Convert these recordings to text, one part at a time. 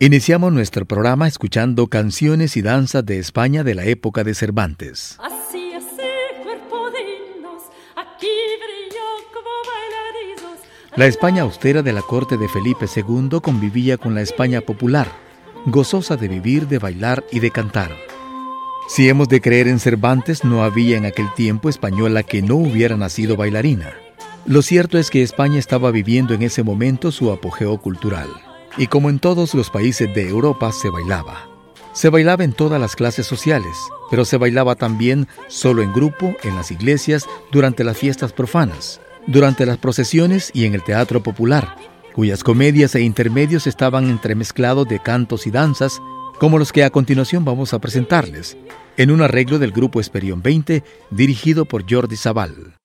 Iniciamos nuestro programa escuchando canciones y danzas de España de la época de Cervantes. La España austera de la corte de Felipe II convivía con la España popular, gozosa de vivir, de bailar y de cantar. Si hemos de creer en Cervantes, no había en aquel tiempo española que no hubiera nacido bailarina. Lo cierto es que España estaba viviendo en ese momento su apogeo cultural y como en todos los países de Europa se bailaba. Se bailaba en todas las clases sociales, pero se bailaba también solo en grupo, en las iglesias, durante las fiestas profanas, durante las procesiones y en el teatro popular, cuyas comedias e intermedios estaban entremezclados de cantos y danzas, como los que a continuación vamos a presentarles, en un arreglo del grupo Esperión 20 dirigido por Jordi Zaval.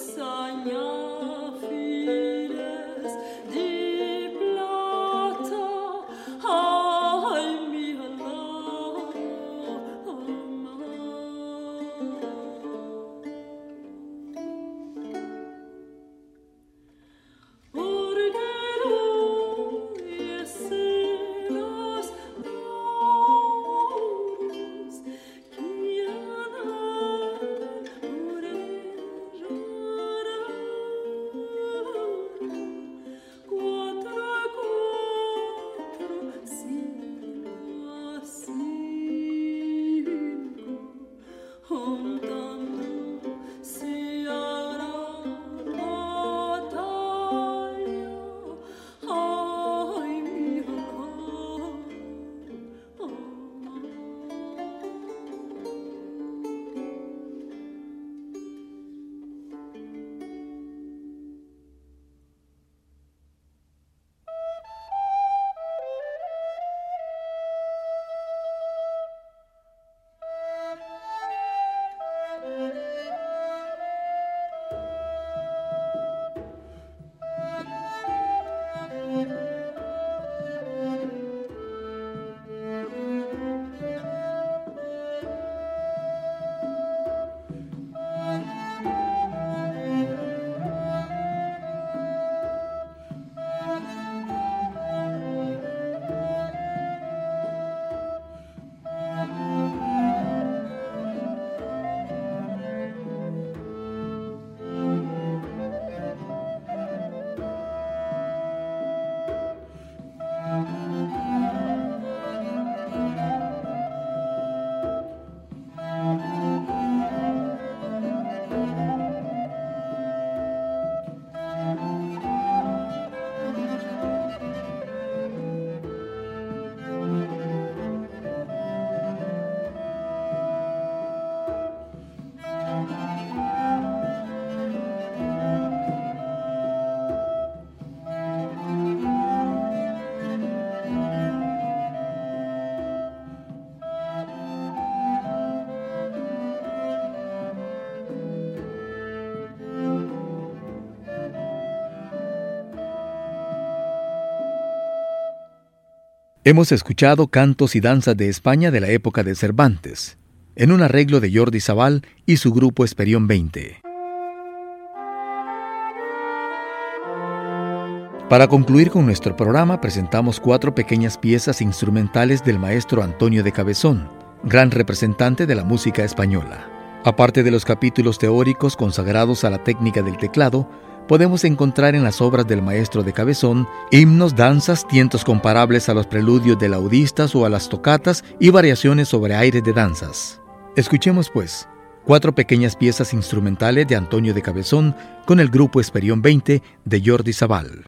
soñó. Hemos escuchado cantos y danzas de España de la época de Cervantes, en un arreglo de Jordi Sabal y su grupo Esperión 20. Para concluir con nuestro programa presentamos cuatro pequeñas piezas instrumentales del maestro Antonio de Cabezón, gran representante de la música española. Aparte de los capítulos teóricos consagrados a la técnica del teclado, podemos encontrar en las obras del maestro de Cabezón himnos, danzas, tientos comparables a los preludios de laudistas o a las tocatas y variaciones sobre aires de danzas. Escuchemos pues cuatro pequeñas piezas instrumentales de Antonio de Cabezón con el grupo Esperión 20 de Jordi Zabal.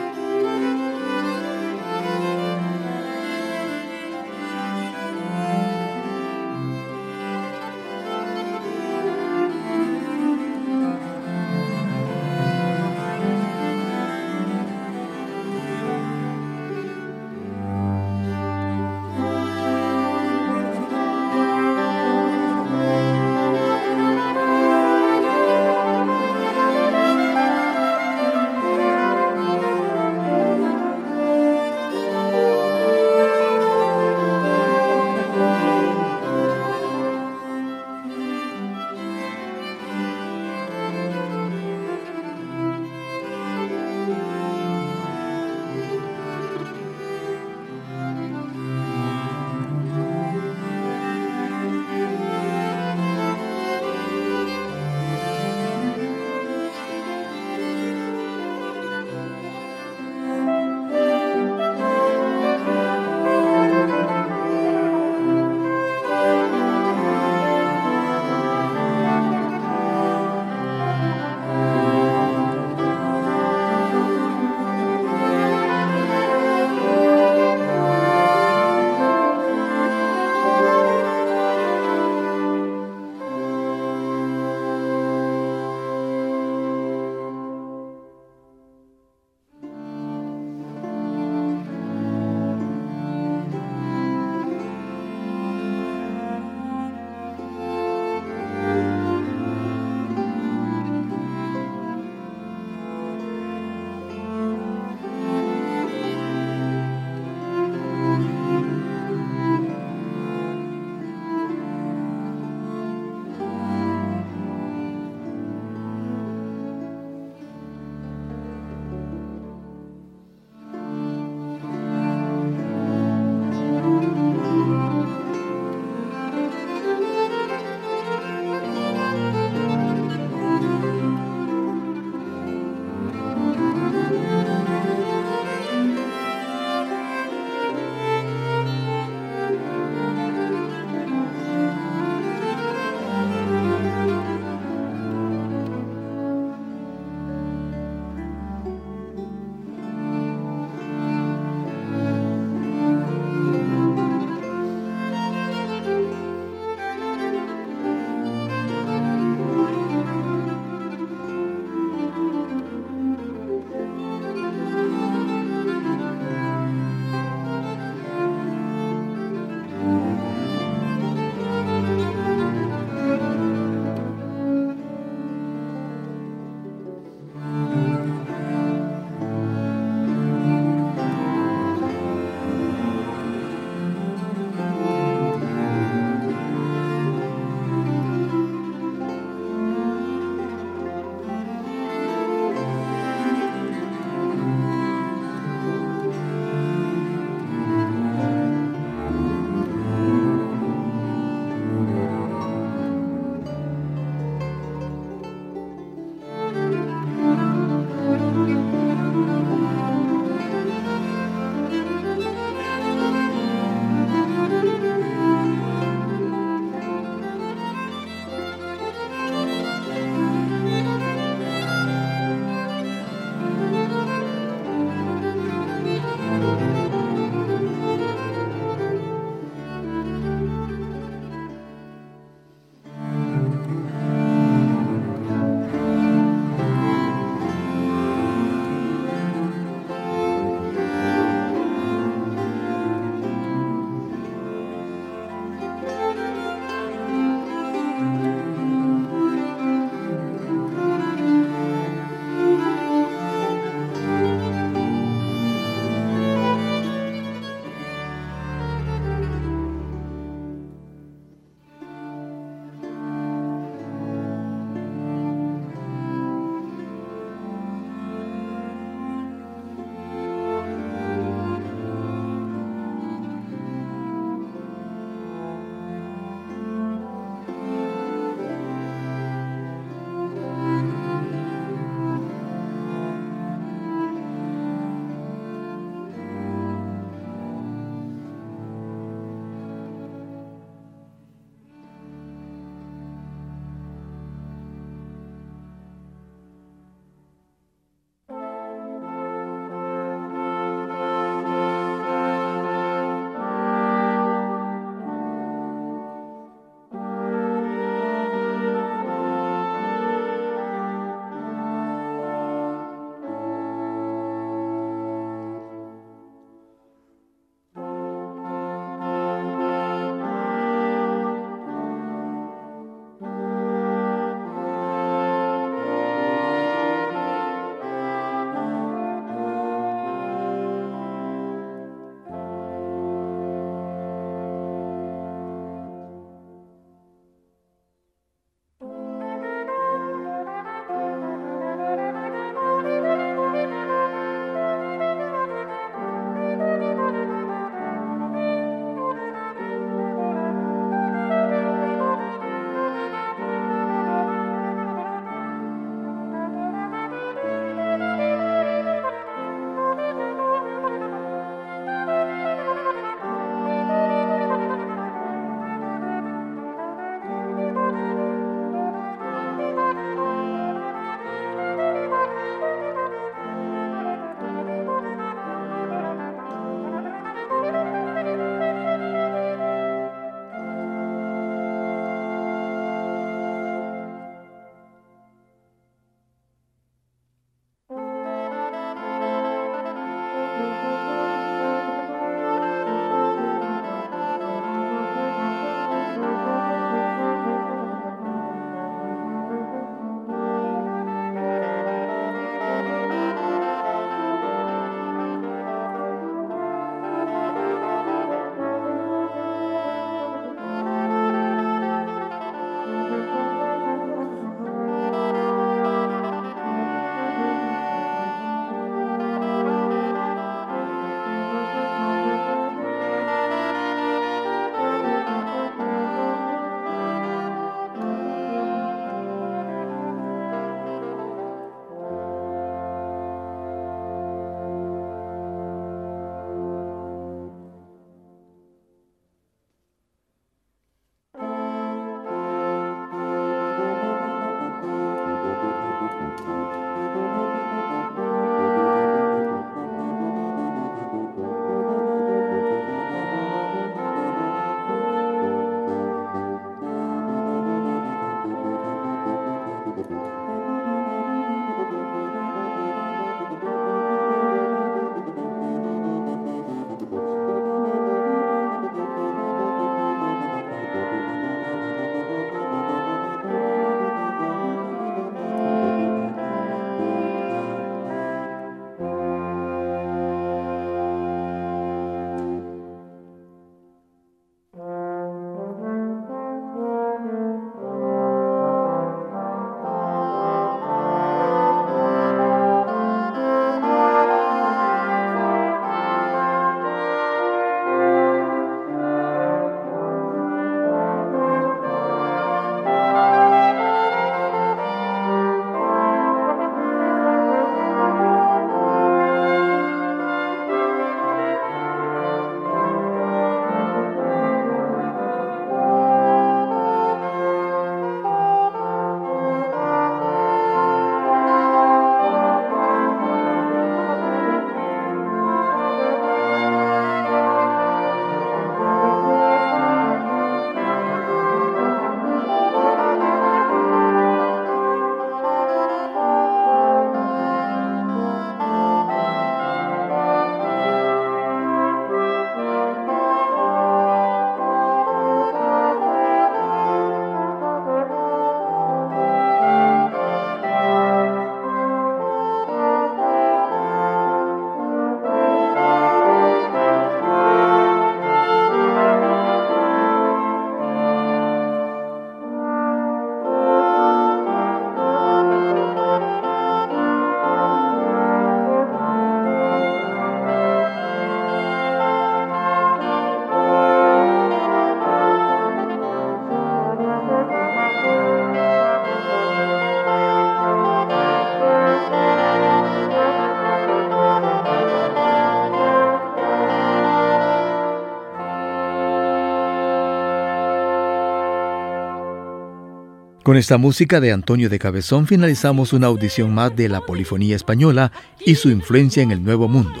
Con esta música de Antonio de Cabezón finalizamos una audición más de la polifonía española y su influencia en el Nuevo Mundo,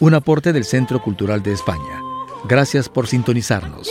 un aporte del Centro Cultural de España. Gracias por sintonizarnos.